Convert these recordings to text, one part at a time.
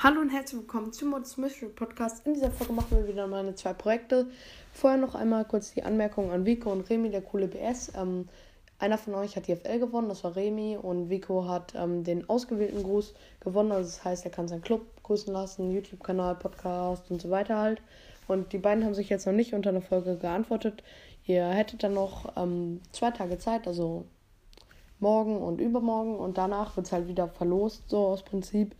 Hallo und herzlich willkommen zum Mods Mystery Podcast. In dieser Folge machen wir wieder meine zwei Projekte. Vorher noch einmal kurz die Anmerkung an Vico und Remy, der coole BS. Ähm, einer von euch hat die FL gewonnen, das war Remy, und Vico hat ähm, den ausgewählten Gruß gewonnen. Also das heißt, er kann seinen Club grüßen lassen, YouTube-Kanal, Podcast und so weiter halt. Und die beiden haben sich jetzt noch nicht unter einer Folge geantwortet. Ihr hättet dann noch ähm, zwei Tage Zeit, also morgen und übermorgen. Und danach wird es halt wieder verlost, so aus Prinzip.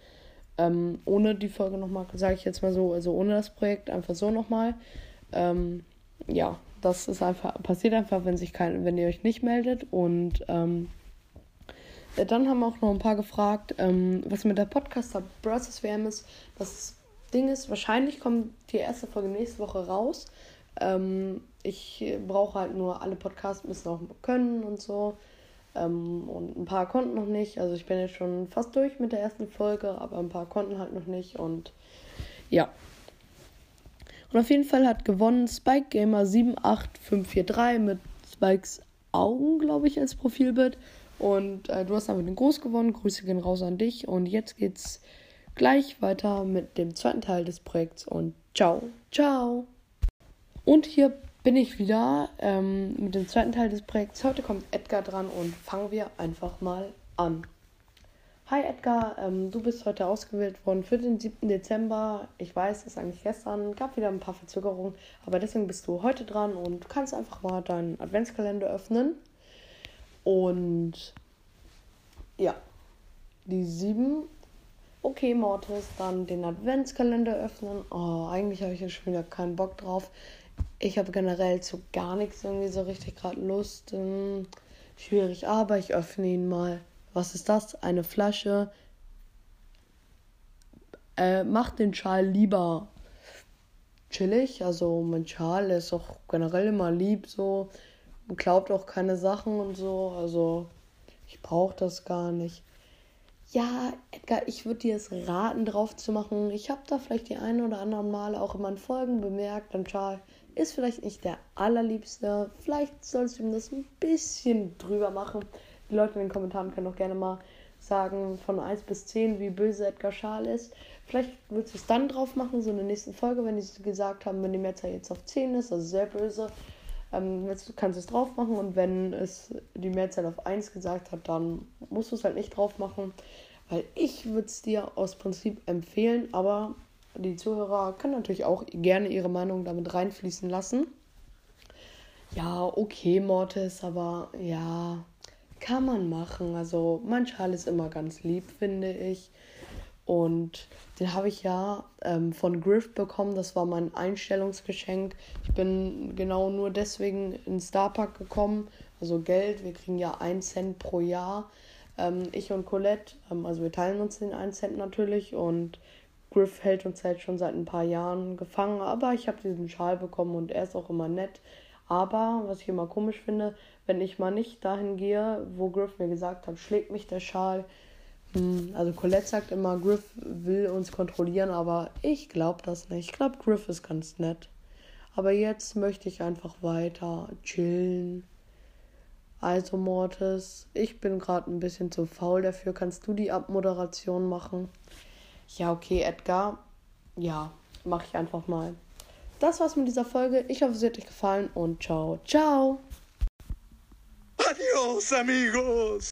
Ähm, ohne die Folge nochmal, sage ich jetzt mal so, also ohne das Projekt, einfach so nochmal. Ähm, ja, das ist einfach, passiert einfach, wenn sich kein, wenn ihr euch nicht meldet. Und ähm, dann haben auch noch ein paar gefragt, ähm, was mit der Podcaster Brothers WM ist. Das Ding ist, wahrscheinlich kommt die erste Folge nächste Woche raus. Ähm, ich brauche halt nur alle Podcasts müssen auch können und so. Ähm, und ein paar konnten noch nicht. Also ich bin jetzt schon fast durch mit der ersten Folge, aber ein paar konnten halt noch nicht. Und ja. Und auf jeden Fall hat gewonnen Spike Gamer 78543 mit Spikes Augen, glaube ich, als Profilbild. Und äh, du hast einfach den Groß gewonnen. Grüße gehen raus an dich. Und jetzt geht's gleich weiter mit dem zweiten Teil des Projekts. Und ciao, ciao. Und hier bin ich wieder ähm, mit dem zweiten Teil des Projekts. Heute kommt Edgar dran und fangen wir einfach mal an. Hi Edgar, ähm, du bist heute ausgewählt worden für den 7. Dezember. Ich weiß, es ist eigentlich gestern, gab wieder ein paar Verzögerungen, aber deswegen bist du heute dran und kannst einfach mal deinen Adventskalender öffnen. Und ja, die 7. Okay, Mortis, dann den Adventskalender öffnen. Oh, eigentlich habe ich ja schon wieder keinen Bock drauf ich habe generell zu gar nichts irgendwie so richtig gerade Lust. Ähm, schwierig, aber ich öffne ihn mal. Was ist das? Eine Flasche. Äh, macht den Schal lieber chillig. Also mein Schal ist auch generell immer lieb so. Glaubt auch keine Sachen und so. Also ich brauche das gar nicht. Ja, Edgar, ich würde dir es raten, drauf zu machen. Ich habe da vielleicht die ein oder anderen Male auch in meinen Folgen bemerkt, ein Schal ist vielleicht nicht der allerliebste. Vielleicht sollst du ihm das ein bisschen drüber machen. Die Leute in den Kommentaren können auch gerne mal sagen von 1 bis 10, wie böse Edgar Schal ist. Vielleicht würdest du es dann drauf machen, so in der nächsten Folge, wenn die gesagt haben, wenn die Mehrzahl jetzt auf 10 ist, also sehr böse, ähm, du kannst es drauf machen und wenn es die Mehrzahl auf 1 gesagt hat, dann musst du es halt nicht drauf machen. Weil ich würde es dir aus Prinzip empfehlen, aber die Zuhörer können natürlich auch gerne ihre Meinung damit reinfließen lassen. Ja, okay, Mortis, aber ja, kann man machen. Also, manchmal ist immer ganz lieb, finde ich. Und den habe ich ja ähm, von Griff bekommen. Das war mein Einstellungsgeschenk. Ich bin genau nur deswegen in Starpark gekommen. Also Geld, wir kriegen ja 1 Cent pro Jahr. Ähm, ich und Colette, ähm, also wir teilen uns den 1 Cent natürlich. Und Griff hält uns halt schon seit ein paar Jahren gefangen, aber ich habe diesen Schal bekommen und er ist auch immer nett. Aber was ich immer komisch finde, wenn ich mal nicht dahin gehe, wo Griff mir gesagt hat, schlägt mich der Schal. Hm, also Colette sagt immer, Griff will uns kontrollieren, aber ich glaube das nicht. Ich glaube, Griff ist ganz nett. Aber jetzt möchte ich einfach weiter chillen. Also Mortis, ich bin gerade ein bisschen zu faul dafür. Kannst du die Abmoderation machen? Ja, okay, Edgar. Ja, mache ich einfach mal. Das war's mit dieser Folge. Ich hoffe, es hat euch gefallen und ciao, ciao. Adios, amigos.